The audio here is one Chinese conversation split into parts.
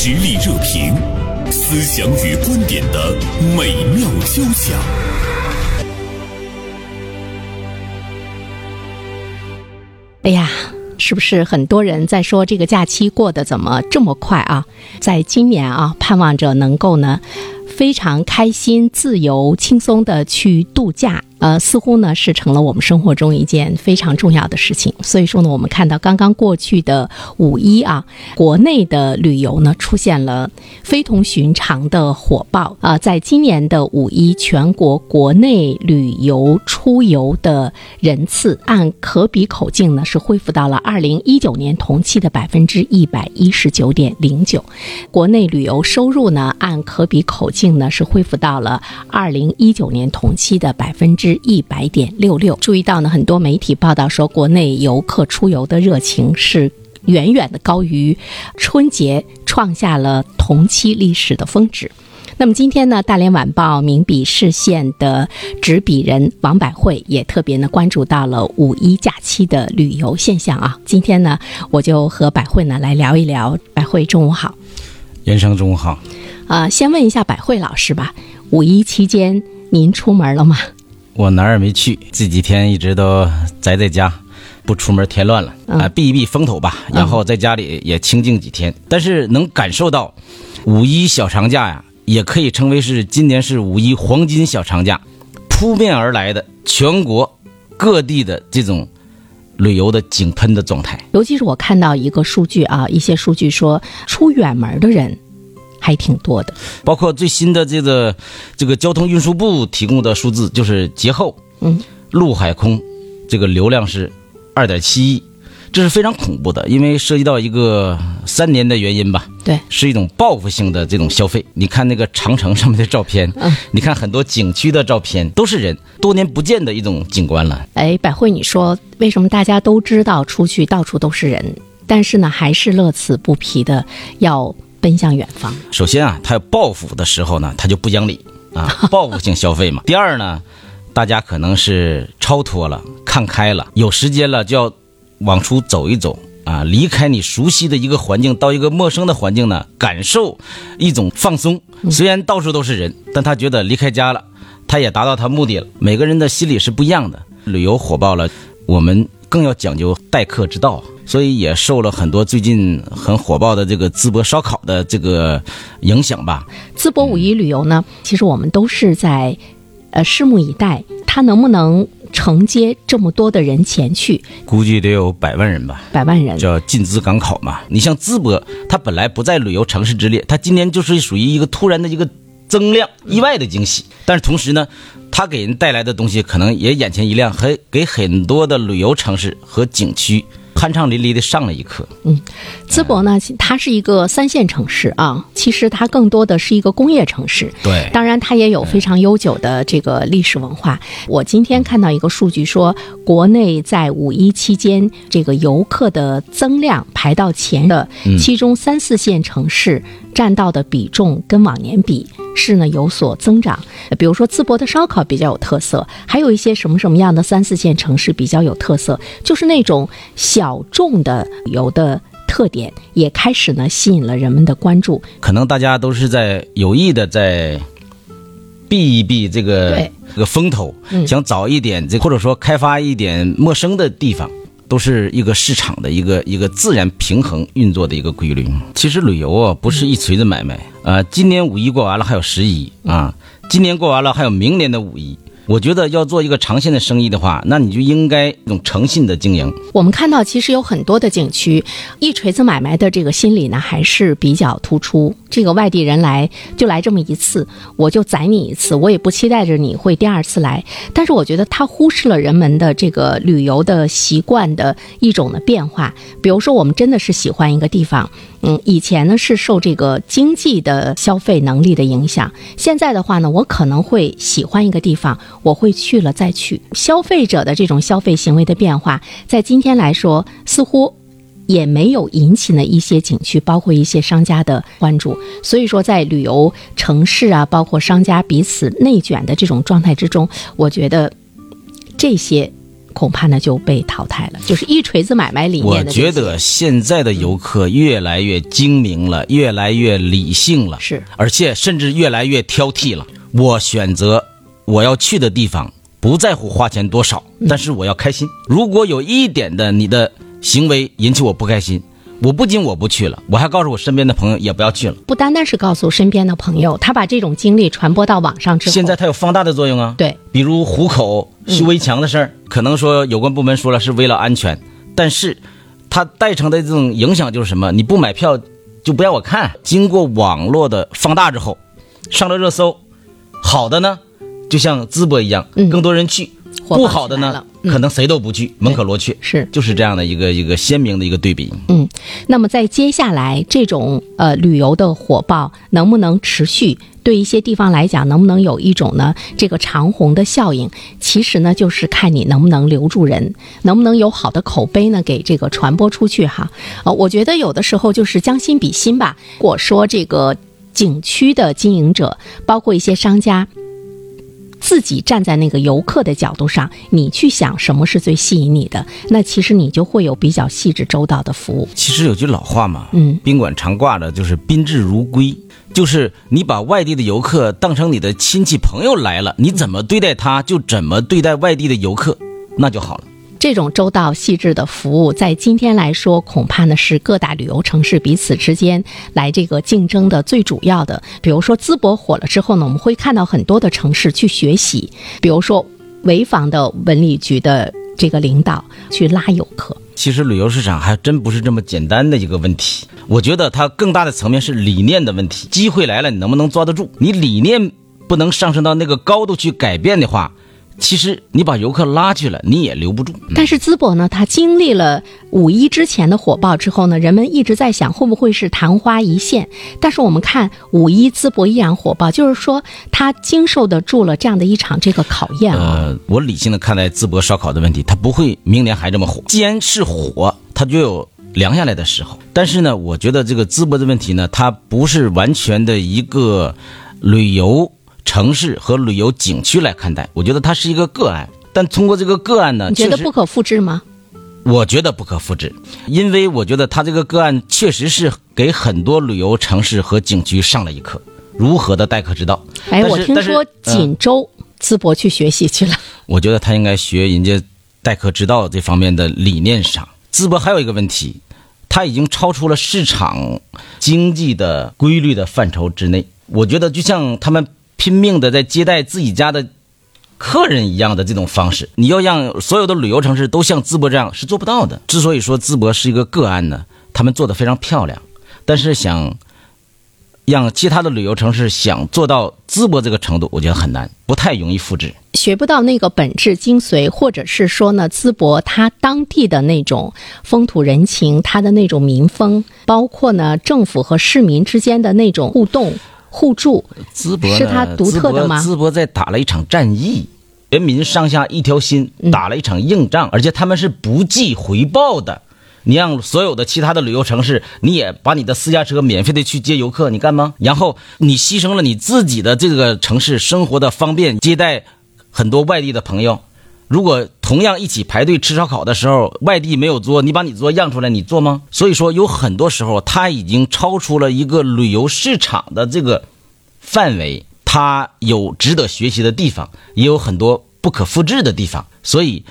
实力热评，思想与观点的美妙交响。哎呀，是不是很多人在说这个假期过得怎么这么快啊？在今年啊，盼望着能够呢，非常开心、自由、轻松的去度假。呃，似乎呢是成了我们生活中一件非常重要的事情。所以说呢，我们看到刚刚过去的五一啊，国内的旅游呢出现了非同寻常的火爆啊。在今年的五一，全国国内旅游出游的人次按可比口径呢是恢复到了二零一九年同期的百分之一百一十九点零九，国内旅游收入呢按可比口径呢是恢复到了二零一九年同期的百分之。一百点六六，注意到呢，很多媒体报道说，国内游客出游的热情是远远的高于春节，创下了同期历史的峰值。那么今天呢，大连晚报名笔视线的执笔人王百惠也特别呢关注到了五一假期的旅游现象啊。今天呢，我就和百惠呢来聊一聊。百惠，中午好。袁生，中午好。啊，先问一下百惠老师吧，五一期间您出门了吗？我哪儿也没去，这几天一直都宅在家，不出门添乱了啊，避一避风头吧。然后在家里也清静几天。但是能感受到，五一小长假呀，也可以称为是今年是五一黄金小长假，扑面而来的全国各地的这种旅游的井喷的状态。尤其是我看到一个数据啊，一些数据说出远门的人。还挺多的，包括最新的这个这个交通运输部提供的数字，就是节后，嗯，陆海空这个流量是二点七亿，这是非常恐怖的，因为涉及到一个三年的原因吧，对，是一种报复性的这种消费。你看那个长城上面的照片，嗯，你看很多景区的照片，都是人，多年不见的一种景观了。哎，百惠，你说为什么大家都知道出去到处都是人，但是呢，还是乐此不疲的要？奔向远方。首先啊，他要报复的时候呢，他就不讲理啊，报复性消费嘛。第二呢，大家可能是超脱了，看开了，有时间了就要往出走一走啊，离开你熟悉的一个环境，到一个陌生的环境呢，感受一种放松。虽然到处都是人，但他觉得离开家了，他也达到他目的了。每个人的心理是不一样的。旅游火爆了，我们更要讲究待客之道。所以也受了很多最近很火爆的这个淄博烧烤的这个影响吧。淄博五一旅游呢，其实我们都是在，呃，拭目以待，它能不能承接这么多的人前去？估计得有百万人吧。百万人叫进淄赶考嘛。你像淄博，它本来不在旅游城市之列，它今年就是属于一个突然的一个增量、意外的惊喜。但是同时呢，它给人带来的东西可能也眼前一亮，还给很多的旅游城市和景区。酣畅淋漓的上了一课。嗯，淄博呢，它是一个三线城市啊，其实它更多的是一个工业城市。对，当然它也有非常悠久的这个历史文化。我今天看到一个数据说，国内在五一期间这个游客的增量排到前的，其中三四线城市占到的比重跟往年比。是呢，有所增长。比如说，淄博的烧烤比较有特色，还有一些什么什么样的三四线城市比较有特色，就是那种小众的旅游的特点，也开始呢吸引了人们的关注。可能大家都是在有意的在避一避这个这个风头，想找一点这或者说开发一点陌生的地方。都是一个市场的一个一个自然平衡运作的一个规律。其实旅游啊，不是一锤子买卖啊。今年五一过完了，还有十一啊。今年过完了，还有明年的五一。我觉得要做一个长线的生意的话，那你就应该一种诚信的经营。我们看到，其实有很多的景区，一锤子买卖的这个心理呢，还是比较突出。这个外地人来就来这么一次，我就宰你一次，我也不期待着你会第二次来。但是我觉得他忽视了人们的这个旅游的习惯的一种的变化。比如说，我们真的是喜欢一个地方。嗯，以前呢是受这个经济的消费能力的影响，现在的话呢，我可能会喜欢一个地方，我会去了再去。消费者的这种消费行为的变化，在今天来说，似乎也没有引起呢一些景区，包括一些商家的关注。所以说，在旅游城市啊，包括商家彼此内卷的这种状态之中，我觉得这些。恐怕呢就被淘汰了，就是一锤子买卖理我念的这些。觉得现在的游客越来越精明了，越来越理性了，是，而且甚至越来越挑剔了。我选择我要去的地方，不在乎花钱多少，但是我要开心。如果有一点的你的行为引起我不开心，我不仅我不去了，我还告诉我身边的朋友也不要去了。不单单是告诉身边的朋友，他把这种经历传播到网上之后，现在它有放大的作用啊。对，比如虎口修围墙的事儿，可能说有关部门说了是为了安全，但是它带成的这种影响就是什么？你不买票就不让我看。经过网络的放大之后，上了热搜，好的呢，就像淄博一样，嗯更多人去；不好的呢可能谁都不去，门可罗雀。是就是这样的一个一个鲜明的一个对比。嗯，那么在接下来这种呃旅游的火爆能不能持续？对一些地方来讲，能不能有一种呢这个长虹的效应？其实呢，就是看你能不能留住人，能不能有好的口碑呢，给这个传播出去哈。呃，我觉得有的时候就是将心比心吧。我说这个景区的经营者，包括一些商家。自己站在那个游客的角度上，你去想什么是最吸引你的，那其实你就会有比较细致周到的服务。其实有句老话嘛，嗯，宾馆常挂的就是宾至如归，就是你把外地的游客当成你的亲戚朋友来了，你怎么对待他，就怎么对待外地的游客，那就好了。这种周到细致的服务，在今天来说，恐怕呢是各大旅游城市彼此之间来这个竞争的最主要的。比如说淄博火了之后呢，我们会看到很多的城市去学习，比如说潍坊的文旅局的这个领导去拉游客。其实旅游市场还真不是这么简单的一个问题，我觉得它更大的层面是理念的问题。机会来了，你能不能抓得住？你理念不能上升到那个高度去改变的话，其实你把游客拉去了，你也留不住。但是淄博呢，它经历了五一之前的火爆之后呢，人们一直在想会不会是昙花一现。但是我们看五一淄博依然火爆，就是说它经受得住了这样的一场这个考验啊。呃，我理性的看待淄博烧烤的问题，它不会明年还这么火。既然是火，它就有凉下来的时候。但是呢，我觉得这个淄博的问题呢，它不是完全的一个旅游城市和旅游景区来看待，我觉得它是一个个案。但通过这个个案呢，你觉得不可复制吗？我觉得不可复制，因为我觉得他这个个案确实是给很多旅游城市和景区上了一课，如何的待客之道。哎，我听说嗯锦州、淄博去学习去了。我觉得他应该学人家待客之道这方面的理念上。淄博还有一个问题，它已经超出了市场经济的规律的范畴之内。我觉得就像他们拼命的在接待自己家的客人一样的这种方式，你要让所有的旅游城市都像淄博这样是做不到的。之所以说淄博是一个个案呢，他们做的非常漂亮，但是想让其他的旅游城市想做到淄博这个程度，我觉得很难，不太容易复制。学不到那个本质精髓，或者是说呢，淄博它当地的那种风土人情，它的那种民风，包括呢政府和市民之间的那种互动互助，淄博是它独特的吗淄博在打了一场战役，人民上下一条心，嗯打了一场硬仗，而且他们是不计回报的。你让所有的其他的旅游城市，你也把你的私家车免费的去接游客，你干吗？然后你牺牲了你自己的这个城市生活的方便，接待很多外地的朋友。如果同样一起排队吃烧烤的时候，外地没有桌，你把你桌让出来，你做吗？所以说，有很多时候它已经超出了一个旅游市场的这个范围，它有值得学习的地方，也有很多不可复制的地方。所以，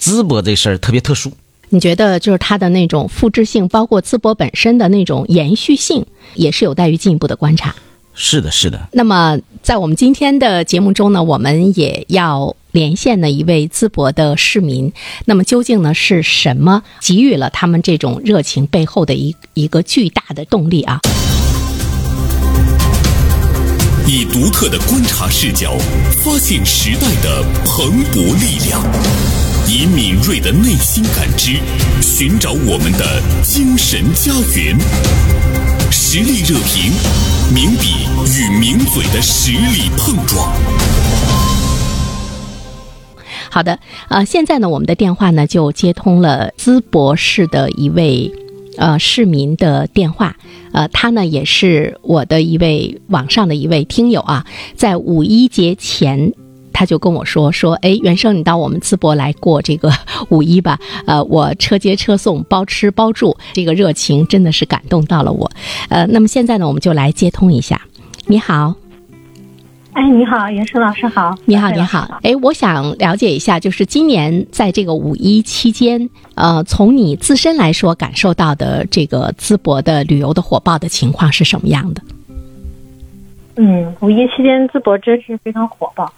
淄博这事儿特别特殊。你觉得就是它的那种复制性，包括淄博本身的那种延续性，也是有待于进一步的观察。是的，是的。那么，在我们今天的节目中呢，我们也要连线呢一位淄博的市民。那么，究竟呢是什么给予了他们这种热情背后的一一个巨大的动力啊？以独特的观察视角，发现时代的蓬勃力量；以敏锐的内心感知，寻找我们的精神家园。实力热评，名笔与名嘴的实力碰撞。好的，呃，现在呢，我们的电话呢就接通了淄博市的一位呃市民的电话，呃，他呢也是我的一位网上的一位听友啊，在五一节前他就跟我说说，哎，袁生，你到我们淄博来过这个 五一吧，呃，我车接车送，包吃包住，这个热情真的是感动到了我。呃，那么现在呢，我们就来接通一下。你好，哎，你好，袁生老师好。你好，你好。哎，我想了解一下，就是今年在这个五一期间，呃，从你自身来说感受到的这个淄博的旅游的火爆的情况是什么样的？嗯，五一期间淄博真是非常火爆。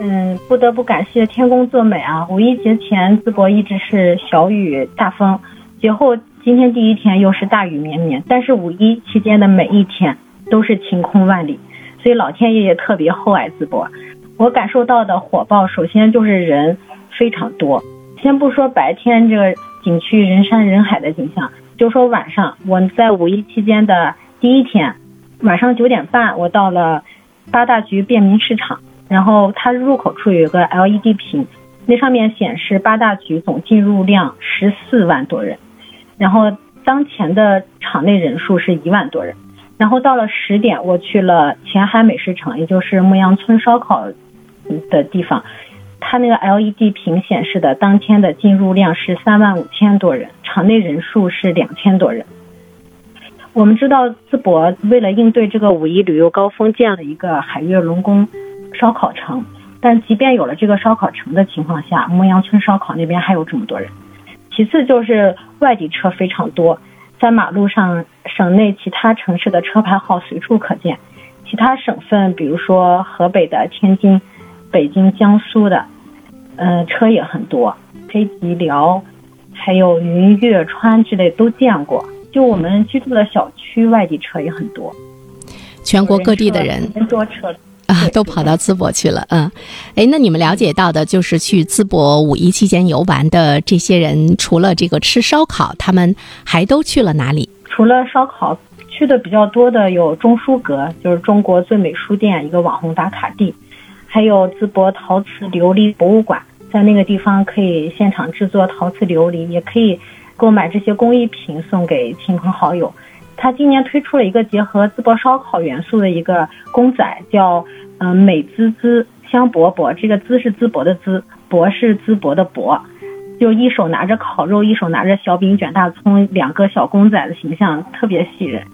嗯，不得不感谢天公作美啊！五一节前淄博一直是小雨大风，节后今天第一天又是大雨绵绵，但是五一期间的每一天都是晴空万里，所以老天爷也特别厚爱淄博。我感受到的火爆，首先就是人非常多。先不说白天这个景区人山人海的景象，就说晚上，我在五一期间的第一天。晚上九点半，我到了八大局便民市场，然后它入口处有个 LED 屏，那上面显示八大局总进入量十四万多人，然后当前的场内人数是一万多人。然后到了十点，我去了前海美食城，也就是牧羊村烧烤的地方，它那个 LED 屏显示的当天的进入量是三万五千多人，场内人数是两千多人。我们知道淄博为了应对这个五一旅游高峰，建了一个海悦龙宫烧烤城。但即便有了这个烧烤城的情况下，牧羊村烧烤那边还有这么多人。其次就是外地车非常多，在马路上，省内其他城市的车牌号随处可见。其他省份，比如说河北的、天津、北京、江苏的，嗯，车也很多。黑吉辽，还有云岳川之类都见过。就我们居住的小区，外地车也很多，全国各地的人多车 啊，都跑到淄博去了。嗯，哎，那你们了解到的，就是去淄博五一期间游玩的这些人，除了这个吃烧烤，他们还都去了哪里？除了烧烤，去的比较多的有中书阁，就是中国最美书店一个网红打卡地，还有淄博陶瓷琉璃博物馆，在那个地方可以现场制作陶瓷琉璃，也可以。购买这些工艺品送给亲朋好友。他今年推出了一个结合淄博烧烤元素的一个公仔，叫嗯美滋滋香饽饽。这个滋是淄博的滋，博是淄博的博。就一手拿着烤肉，一手拿着小饼卷大葱，两个小公仔的形象特别吸人。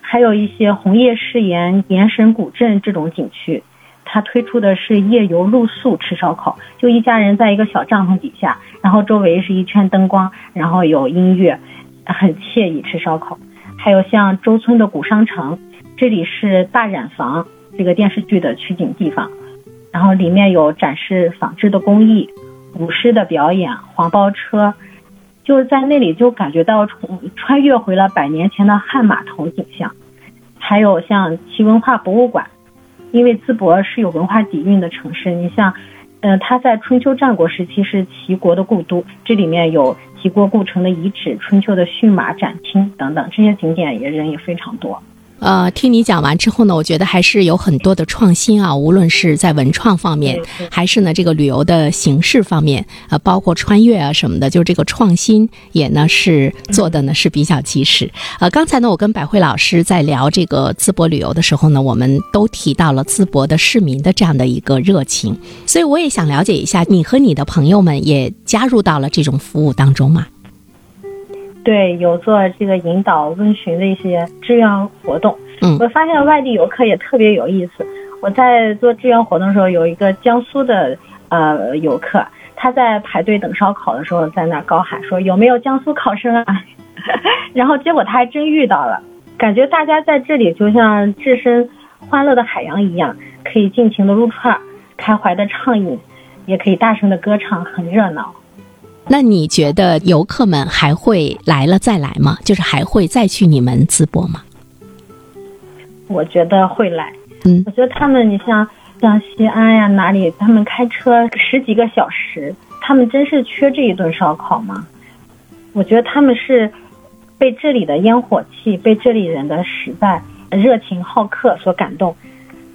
还有一些红叶誓言、岩神古镇这种景区。他推出的是夜游露宿吃烧烤，就一家人在一个小帐篷底下，然后周围是一圈灯光，然后有音乐，很惬意吃烧烤。还有像周村的古商城，这里是大染坊这个电视剧的取景地方，然后里面有展示纺织的工艺、舞狮的表演、黄包车，就是在那里就感觉到从穿越回了百年前的汉码头景象。还有像齐文化博物馆。因为淄博是有文化底蕴的城市，你像，嗯，它在春秋战国时期是齐国的故都，这里面有齐国故城的遗址、春秋的驯马展厅等等，这些景点也人也非常多。呃，听你讲完之后呢，我觉得还是有很多的创新啊，无论是在文创方面，还是呢这个旅游的形式方面，呃，包括穿越啊什么的，就是这个创新也呢是做的呢是比较及时。呃，刚才呢我跟百惠老师在聊这个淄博旅游的时候呢，我们都提到了淄博的市民的这样的一个热情，所以我也想了解一下，你和你的朋友们也加入到了这种服务当中吗？对，有做这个引导问询的一些志愿活动。嗯，我发现外地游客也特别有意思。我在做志愿活动的时候，有一个江苏的呃游客，他在排队等烧烤的时候，在那高喊说：“有没有江苏考生啊？” 然后结果他还真遇到了，感觉大家在这里就像置身欢乐的海洋一样，可以尽情的撸串，开怀的畅饮，也可以大声的歌唱，很热闹。那你觉得游客们还会来了再来吗？就是还会再去你们淄博吗？我觉得会来。嗯，我觉得他们，你像像西安呀哪里，他们开车十几个小时，他们真是缺这一顿烧烤吗？我觉得他们是被这里的烟火气，被这里人的实在、热情好客所感动，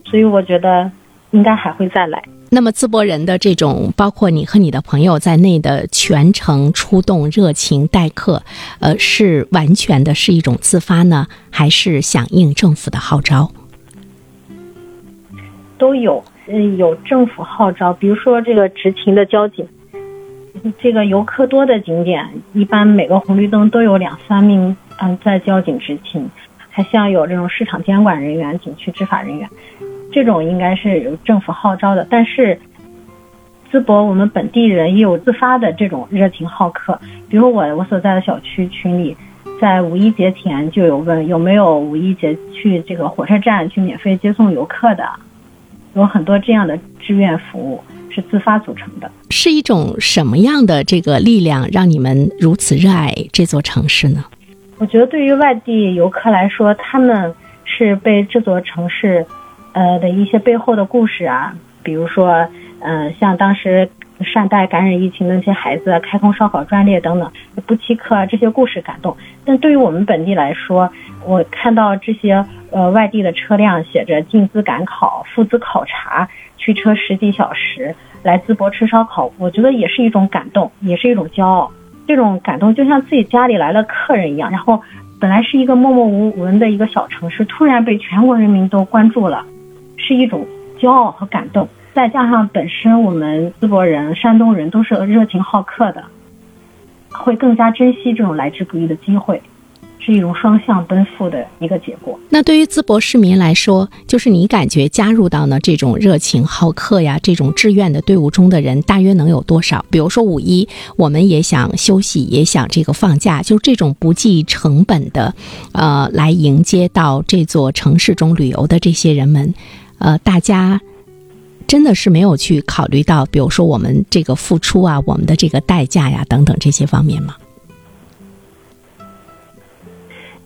所以我觉得应该还会再来。那么淄博人的这种，包括你和你的朋友在内的全程出动、热情待客，呃，是完全的是一种自发呢，还是响应政府的号召？都有。嗯，有政府号召，比如说这个执勤的交警，这个游客多的景点，一般每个红绿灯都有两三名嗯在交警执勤，还像有这种市场监管人员、景区执法人员，这种应该是有政府号召的。但是，淄博我们本地人也有自发的这种热情好客，比如我我所在的小区群里，在五一节前就有问有没有五一节去这个火车站去免费接送游客的。有很多这样的志愿服务是自发组成的，是一种什么样的这个力量让你们如此热爱这座城市呢？我觉得对于外地游客来说，他们是被这座城市，呃的一些背后的故事啊，比如说，嗯，像当时善待感染疫情的那些孩子，开通烧烤专列等等，不欺客这些故事感动。但对于我们本地来说，我看到这些。呃，外地的车辆写着进资赶考、赴资考察，驱车十几小时来淄博吃烧烤，我觉得也是一种感动，也是一种骄傲。这种感动就像自己家里来了客人一样。然后，本来是一个默默无闻的一个小城市，突然被全国人民都关注了，是一种骄傲和感动。再加上本身我们淄博人、山东人都是热情好客的，会更加珍惜这种来之不易的机会。是一种双向奔赴的一个结果。那对于淄博市民来说，就是你感觉加入到呢这种热情好客呀、这种志愿的队伍中的人，大约能有多少？比如说五一，我们也想休息，也想这个放假，就这种不计成本的，呃，来迎接到这座城市中旅游的这些人们，呃，大家真的是没有去考虑到，比如说我们这个付出啊，我们的这个代价呀等等这些方面吗？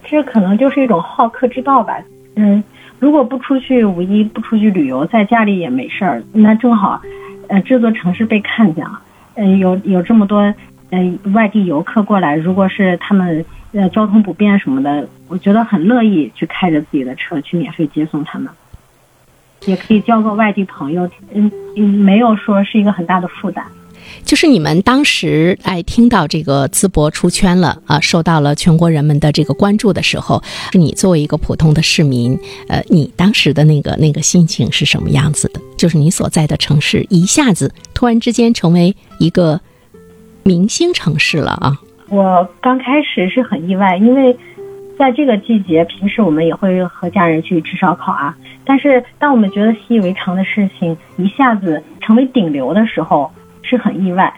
这可能就是一种好客之道吧。嗯，如果不出去五一，不出去旅游，在家里也没事儿，那正好，呃，这座城市被看见了，嗯，有有这么多，嗯，外地游客过来，如果是他们呃交通不便什么的，我觉得很乐意去开着自己的车去免费接送他们，也可以交个外地朋友，嗯嗯，没有说是一个很大的负担。就是你们当时哎听到这个淄博出圈了啊，受到了全国人们的这个关注的时候，你作为一个普通的市民，呃，你当时的那个那个心情是什么样子的？就是你所在的城市一下子突然之间成为一个明星城市了啊！我刚开始是很意外，因为在这个季节，平时我们也会和家人去吃烧烤啊，但是当我们觉得习以为常的事情一下子成为顶流的时候。是很意外，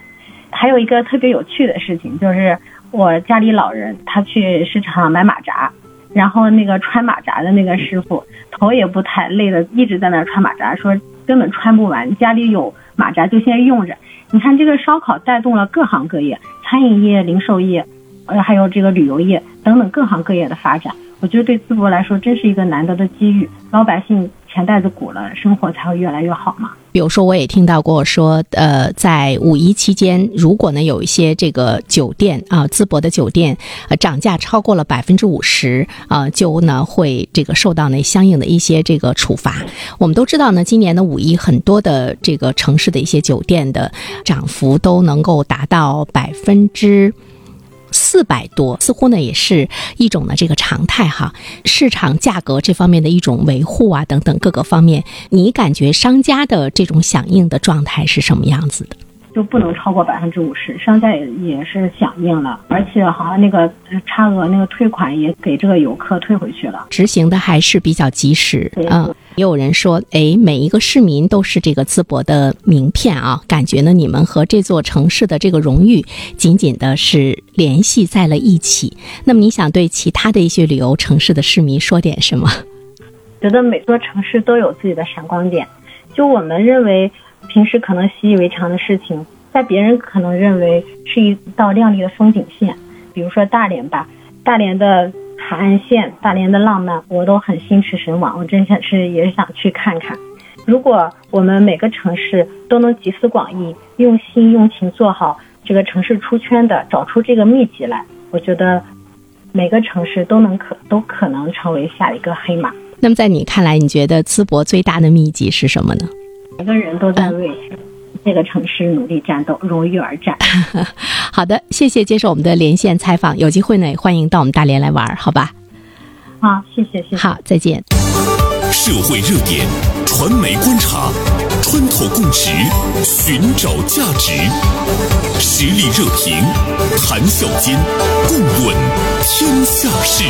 还有一个特别有趣的事情，就是我家里老人他去市场买马扎，然后那个穿马扎的那个师傅头也不抬，累的一直在那穿马扎，说根本穿不完，家里有马扎就先用着。你看这个烧烤带动了各行各业，餐饮业、零售业，呃，还有这个旅游业等等各行各业的发展。我觉得对淄博来说，真是一个难得的机遇，老百姓。钱袋子鼓了，生活才会越来越好嘛。比如说，我也听到过说，呃，在五一期间，如果呢有一些这个酒店啊，淄博的酒店，呃，涨价超过了百分之五十啊，就呢会这个受到那相应的一些这个处罚。我们都知道呢，今年的五一，很多的这个城市的一些酒店的涨幅都能够达到百分之。四百多，似乎呢也是一种呢这个常态哈。市场价格这方面的一种维护啊，等等各个方面，你感觉商家的这种响应的状态是什么样子的？就不能超过百分之五十，商家也也是响应了，而且好像那个差额那个退款也给这个游客退回去了，执行的还是比较及时。嗯，也有人说，哎，每一个市民都是这个淄博的名片啊，感觉呢你们和这座城市的这个荣誉紧紧的是联系在了一起。那么你想对其他的一些旅游城市的市民说点什么？觉得每座城市都有自己的闪光点，就我们认为。平时可能习以为常的事情，在别人可能认为是一道亮丽的风景线。比如说大连吧，大连的海岸线，大连的浪漫，我都很心驰神往。我真想是也想去看看。如果我们每个城市都能集思广益，用心用情做好这个城市出圈的，找出这个秘籍来，我觉得每个城市都能可都可能成为下一个黑马。那么在你看来，你觉得淄博最大的秘籍是什么呢？每个人都在为这个城市努力战斗，荣誉而战。好的，谢谢接受我们的连线采访。有机会呢，欢迎到我们大连来玩，好吧？好，谢谢，谢谢。好，再见。社会热点，传媒观察。穿透共识，寻找价值，实力热评，谈笑间，共论天下事。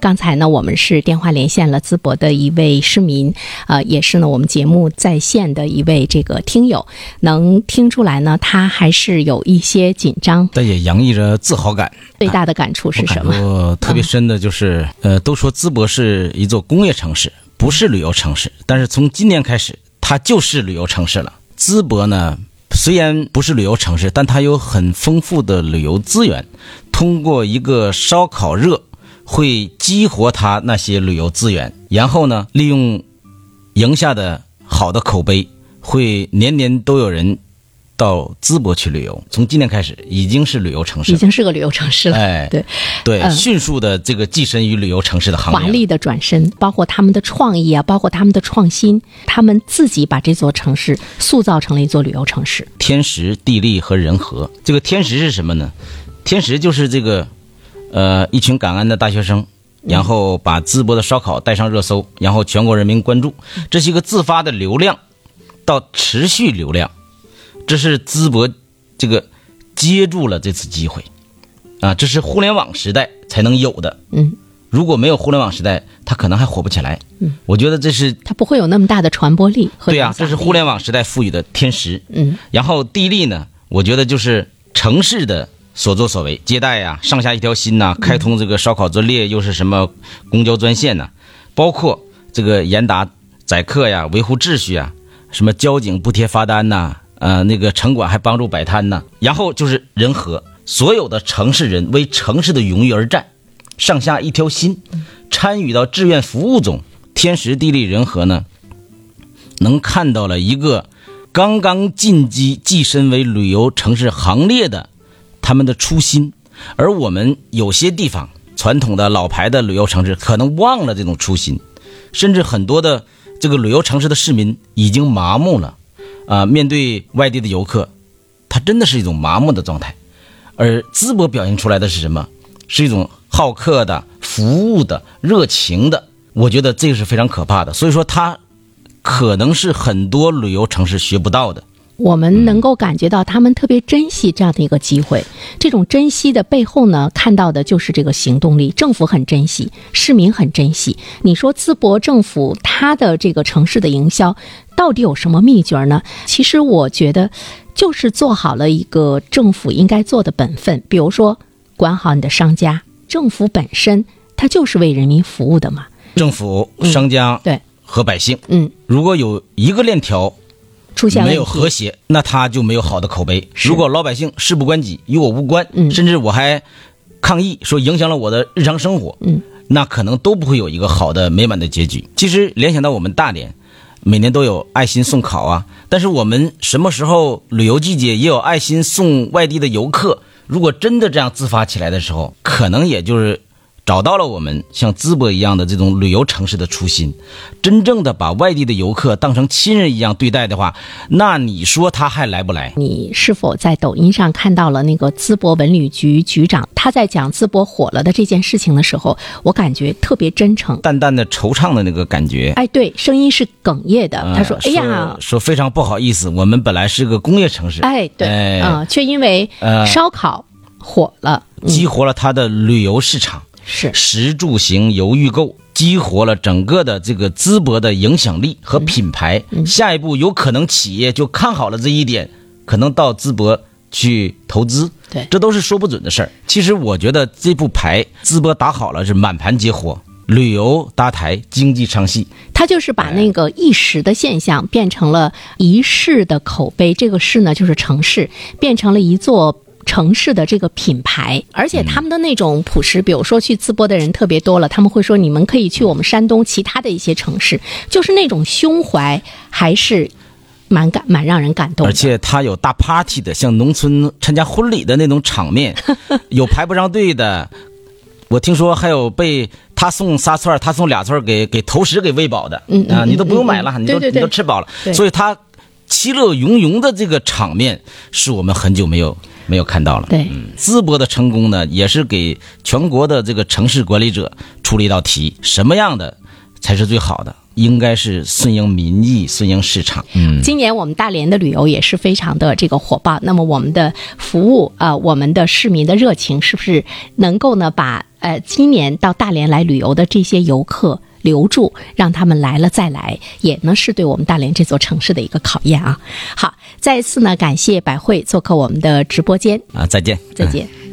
刚才呢，我们是电话连线了淄博的一位市民，呃，也是呢我们节目在线的一位这个听友，能听出来呢，他还是有一些紧张。但也洋溢着自豪感。最大的感触是什么？我特别深的就是，呃，都说淄博是一座工业城市，不是旅游城市，但是从今年开始，它就是旅游城市了。淄博呢，虽然不是旅游城市，但它有很丰富的旅游资源，通过一个烧烤热。会激活他那些旅游资源，然后呢，利用赢下的好的口碑，会年年都有人到淄博去旅游。从今年开始，已经是旅游城市，已经是个旅游城市了。哎，对对，嗯迅速的这个跻身于旅游城市的行列。华丽的转身，包括他们的创意啊，包括他们的创新，他们自己把这座城市塑造成了一座旅游城市。天时地利和人和，这个天时是什么呢？天时就是这个。呃，一群感恩的大学生，然后把淄博的烧烤带上热搜，然后全国人民关注，这是一个自发的流量到持续流量，这是淄博这个接住了这次机会啊，这是互联网时代才能有的。嗯，如果没有互联网时代，它可能还火不起来。嗯，我觉得这是它不会有那么大的传播力和对呀、这是互联网时代赋予的天时。嗯，然后地利呢，我觉得就是城市的。所作所为，接待呀、啊，上下一条心呐、啊，开通这个烧烤专列，又是什么公交专线呐、啊，包括这个严打宰客呀、维护秩序啊，什么交警不贴罚单呐、呃，那个城管还帮助摆摊呐，然后就是人和，所有的城市人为城市的荣誉而战，上下一条心，参与到志愿服务中，天时地利人和呢，能看到了一个刚刚进击跻身为旅游城市行列的。他们的初心，而我们有些地方传统的老牌的旅游城市可能忘了这种初心，甚至很多的这个旅游城市的市民已经麻木了，啊、面对外地的游客，他真的是一种麻木的状态。而淄博表现出来的是什么？是一种好客的、服务的、热情的。我觉得这个是非常可怕的。所以说，它可能是很多旅游城市学不到的。我们能够感觉到他们特别珍惜这样的一个机会，这种珍惜的背后呢，看到的就是这个行动力。政府很珍惜，市民很珍惜。你说淄博政府它的这个城市的营销到底有什么秘诀呢？其实我觉得，就是做好了一个政府应该做的本分，比如说管好你的商家。政府本身它就是为人民服务的嘛。政府、商家、对和百姓，嗯，如果有一个链条。出现没有和谐，那他就没有好的口碑。如果老百姓事不关己，与我无关，嗯甚至我还抗议说影响了我的日常生活，嗯，那可能都不会有一个好的美满的结局。其实联想到我们大连，每年都有爱心送考啊，但是我们什么时候旅游季节也有爱心送外地的游客？如果真的这样自发起来的时候，可能也就是。找到了我们像淄博一样的这种旅游城市的初心，真正的把外地的游客当成亲人一样对待的话，那你说他还来不来？你是否在抖音上看到了那个淄博文旅局局长他在讲淄博火了的这件事情的时候，我感觉特别真诚，淡淡的惆怅的那个感觉。哎，对，声音是哽咽的。他说：“哎呀，说，说非常不好意思，我们本来是个工业城市，哎，对，哎嗯，却因为呃烧烤火了，嗯激活了他的旅游市场。”是食住行游预购，激活了整个的这个淄博的影响力和品牌。嗯下一步有可能企业就看好了这一点，可能到淄博去投资。对这都是说不准的事儿。其实我觉得这副牌淄博打好了是满盘皆活，旅游搭台，经济唱戏。他就是把那个一时的现象变成了一世的口碑。这个市呢，就是城市，变成了一座。城市的这个品牌，而且他们的那种朴实，比如说去淄博的人特别多了，他们会说你们可以去我们山东其他的一些城市，就是那种胸怀还是蛮感蛮让人感动的。而且他有大 party 的，像农村参加婚礼的那种场面，有排不上队的。我听说还有被他送仨串儿，他送俩串儿给给投食给喂饱的，啊，嗯嗯嗯你都不用买了，你都你都吃饱了，所以他其乐融融的这个场面是我们很久没有没有看到了。对嗯，淄博的成功呢，也是给全国的这个城市管理者出了一道题：什么样的才是最好的，应该是顺应民意、顺应市场。嗯，今年我们大连的旅游也是非常的这个火爆。那么我们的服务啊、我们的市民的热情，是不是能够呢把呃今年到大连来旅游的这些游客留住，让他们来了再来，也呢是对我们大连这座城市的一个考验啊。好，再一次呢感谢百惠做客我们的直播间，啊，再见，再见。